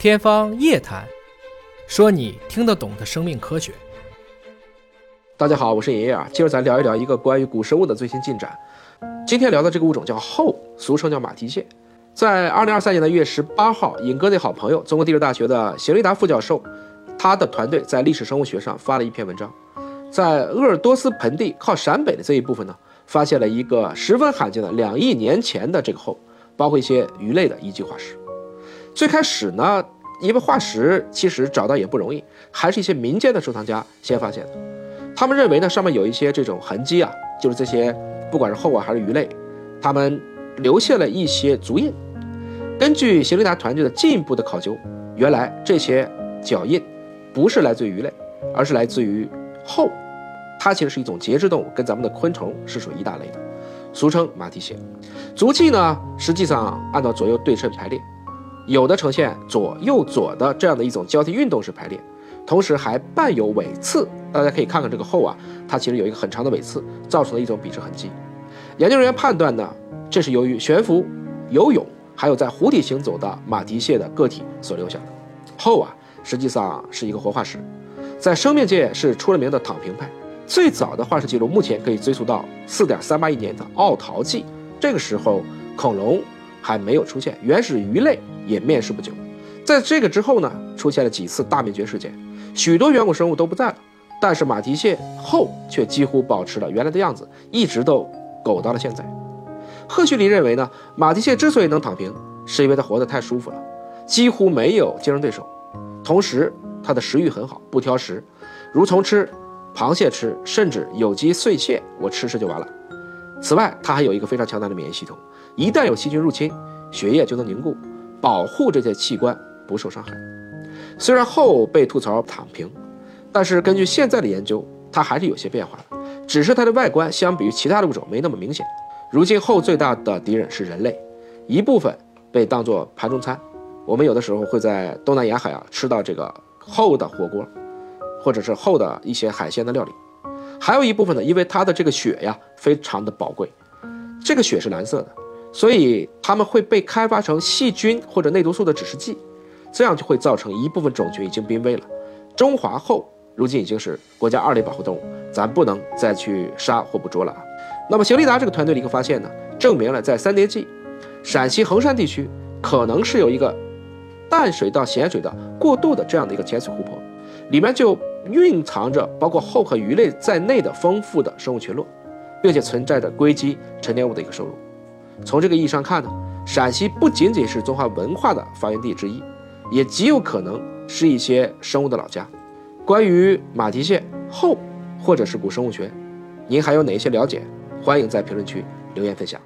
天方夜谭，说你听得懂的生命科学。大家好，我是爷爷啊。今儿咱聊一聊一个关于古生物的最新进展。今天聊的这个物种叫后，俗称叫马蹄蟹。在二零二三年的一月十八号，尹哥的好朋友，中国地质大学的邢立达副教授，他的团队在历史生物学上发了一篇文章，在鄂尔多斯盆地靠陕北的这一部分呢，发现了一个十分罕见的两亿年前的这个后，包括一些鱼类的遗迹化石。最开始呢，因为化石其实找到也不容易，还是一些民间的收藏家先发现的。他们认为呢，上面有一些这种痕迹啊，就是这些不管是后啊还是鱼类，他们留下了一些足印。根据谢雷达团队的进一步的考究，原来这些脚印不是来自于鱼类，而是来自于后。它其实是一种节肢动物，跟咱们的昆虫是属于一大类的，俗称马蹄蟹。足迹呢，实际上按照左右对称排列。有的呈现左右左的这样的一种交替运动式排列，同时还伴有尾刺。大家可以看看这个后啊，它其实有一个很长的尾刺，造成了一种笔直痕迹。研究人员判断呢，这是由于悬浮、游泳，还有在湖底行走的马蹄蟹的个体所留下的。后啊，实际上是一个活化石，在生命界是出了名的躺平派。最早的化石记录目前可以追溯到四点三八亿年的奥陶纪，这个时候恐龙还没有出现，原始鱼类。也面世不久，在这个之后呢，出现了几次大灭绝事件，许多远古生物都不在了，但是马蹄蟹后却几乎保持了原来的样子，一直都苟到了现在。赫胥黎认为呢，马蹄蟹之所以能躺平，是因为它活得太舒服了，几乎没有竞争对手，同时它的食欲很好，不挑食，蠕虫吃，螃蟹吃，甚至有机碎屑我吃吃就完了。此外，它还有一个非常强大的免疫系统，一旦有细菌入侵，血液就能凝固。保护这些器官不受伤害。虽然后被吐槽躺平，但是根据现在的研究，它还是有些变化的，只是它的外观相比于其他的物种没那么明显。如今后最大的敌人是人类，一部分被当作盘中餐，我们有的时候会在东南沿海啊吃到这个后的火锅，或者是后的一些海鲜的料理。还有一部分呢，因为它的这个血呀非常的宝贵，这个血是蓝色的。所以它们会被开发成细菌或者内毒素的指示剂，这样就会造成一部分种群已经濒危了。中华后如今已经是国家二类保护动物，咱不能再去杀或捕捉了。那么，邢立达这个团队的一个发现呢，证明了在三叠纪，陕西横山地区可能是有一个淡水到咸水的过渡的这样的一个浅水湖泊，里面就蕴藏着包括后和鱼类在内的丰富的生物群落，并且存在着硅基沉淀物的一个收入。从这个意义上看呢，陕西不仅仅是中华文化的发源地之一，也极有可能是一些生物的老家。关于马蹄蟹后，或者是古生物学，您还有哪一些了解？欢迎在评论区留言分享。